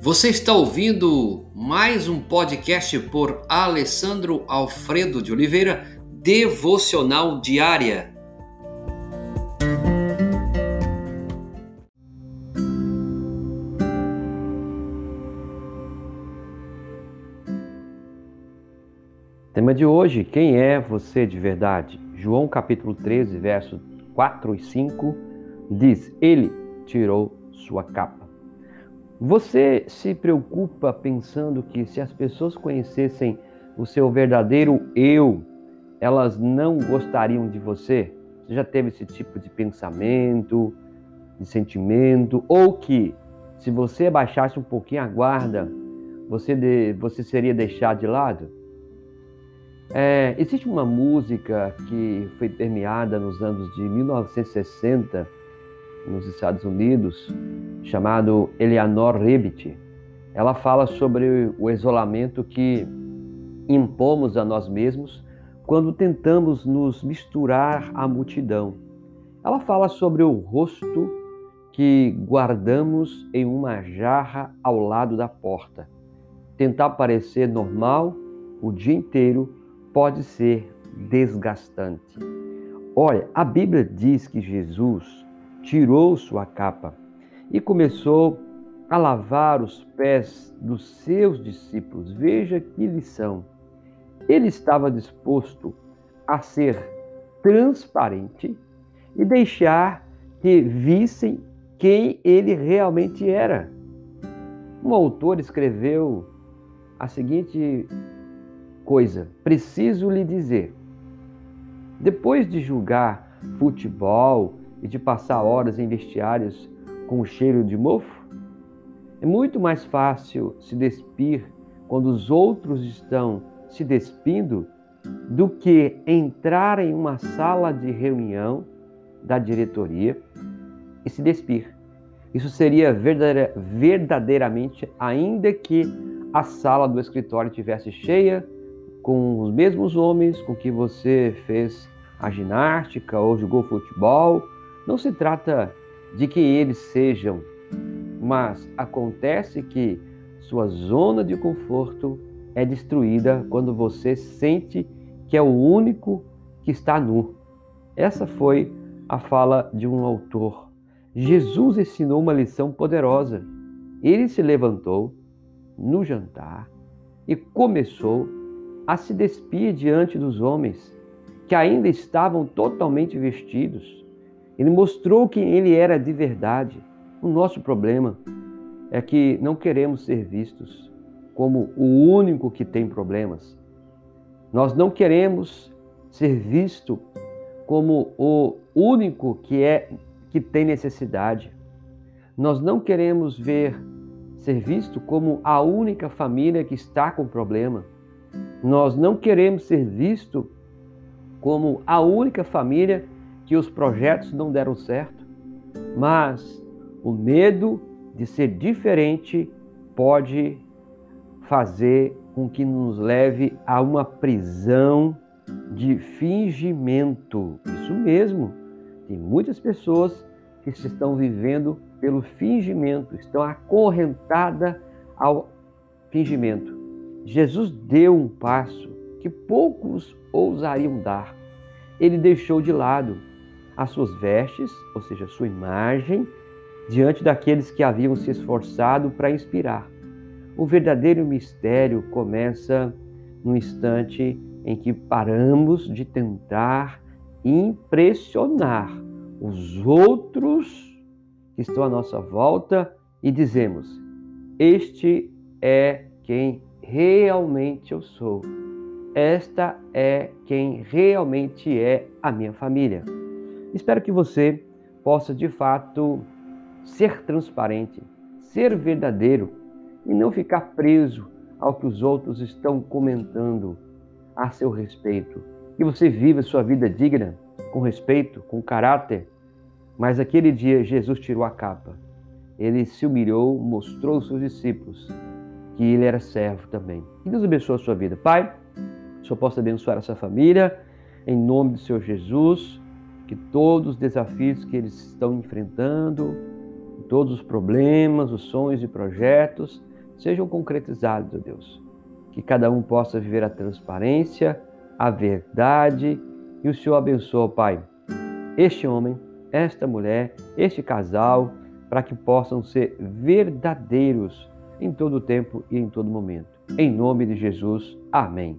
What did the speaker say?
Você está ouvindo mais um podcast por Alessandro Alfredo de Oliveira, Devocional Diária. Tema de hoje: Quem é você de verdade? João capítulo 13, versos 4 e 5 diz: Ele tirou sua capa. Você se preocupa pensando que se as pessoas conhecessem o seu verdadeiro eu, elas não gostariam de você? Você já teve esse tipo de pensamento, de sentimento? Ou que se você abaixasse um pouquinho a guarda, você, de, você seria deixado de lado? É, existe uma música que foi permeada nos anos de 1960 nos Estados Unidos, chamado Eleanor Ribbit. Ela fala sobre o isolamento que impomos a nós mesmos quando tentamos nos misturar à multidão. Ela fala sobre o rosto que guardamos em uma jarra ao lado da porta. Tentar parecer normal o dia inteiro pode ser desgastante. Olha, a Bíblia diz que Jesus tirou sua capa e começou a lavar os pés dos seus discípulos. Veja que lição. Ele estava disposto a ser transparente e deixar que vissem quem ele realmente era. Um autor escreveu a seguinte coisa: preciso lhe dizer. Depois de julgar futebol e de passar horas em vestiários com o cheiro de mofo, é muito mais fácil se despir quando os outros estão se despindo do que entrar em uma sala de reunião da diretoria e se despir. Isso seria verdadeiramente, ainda que a sala do escritório tivesse cheia com os mesmos homens com que você fez a ginástica ou jogou futebol. Não se trata de que eles sejam, mas acontece que sua zona de conforto é destruída quando você sente que é o único que está nu. Essa foi a fala de um autor. Jesus ensinou uma lição poderosa. Ele se levantou no jantar e começou a se despir diante dos homens, que ainda estavam totalmente vestidos. Ele mostrou quem ele era de verdade. O nosso problema é que não queremos ser vistos como o único que tem problemas. Nós não queremos ser visto como o único que é que tem necessidade. Nós não queremos ver ser visto como a única família que está com problema. Nós não queremos ser vistos como a única família que os projetos não deram certo, mas o medo de ser diferente pode fazer com que nos leve a uma prisão de fingimento. Isso mesmo. Tem muitas pessoas que se estão vivendo pelo fingimento, estão acorrentadas ao fingimento. Jesus deu um passo que poucos ousariam dar. Ele deixou de lado as suas vestes, ou seja, sua imagem, diante daqueles que haviam se esforçado para inspirar. O verdadeiro mistério começa no instante em que paramos de tentar impressionar os outros que estão à nossa volta e dizemos: Este é quem realmente eu sou. Esta é quem realmente é a minha família. Espero que você possa de fato ser transparente, ser verdadeiro e não ficar preso ao que os outros estão comentando a seu respeito. Que você viva sua vida digna, com respeito, com caráter. Mas aquele dia Jesus tirou a capa. Ele se humilhou, mostrou aos seus discípulos que ele era servo também. Que Deus abençoe a sua vida. Pai, Senhor possa abençoar essa família, em nome do Senhor Jesus, que todos os desafios que eles estão enfrentando, todos os problemas, os sonhos e projetos, sejam concretizados, ó Deus. Que cada um possa viver a transparência, a verdade e o Senhor abençoe, Pai, este homem, esta mulher, este casal, para que possam ser verdadeiros em todo tempo e em todo momento. Em nome de Jesus, amém.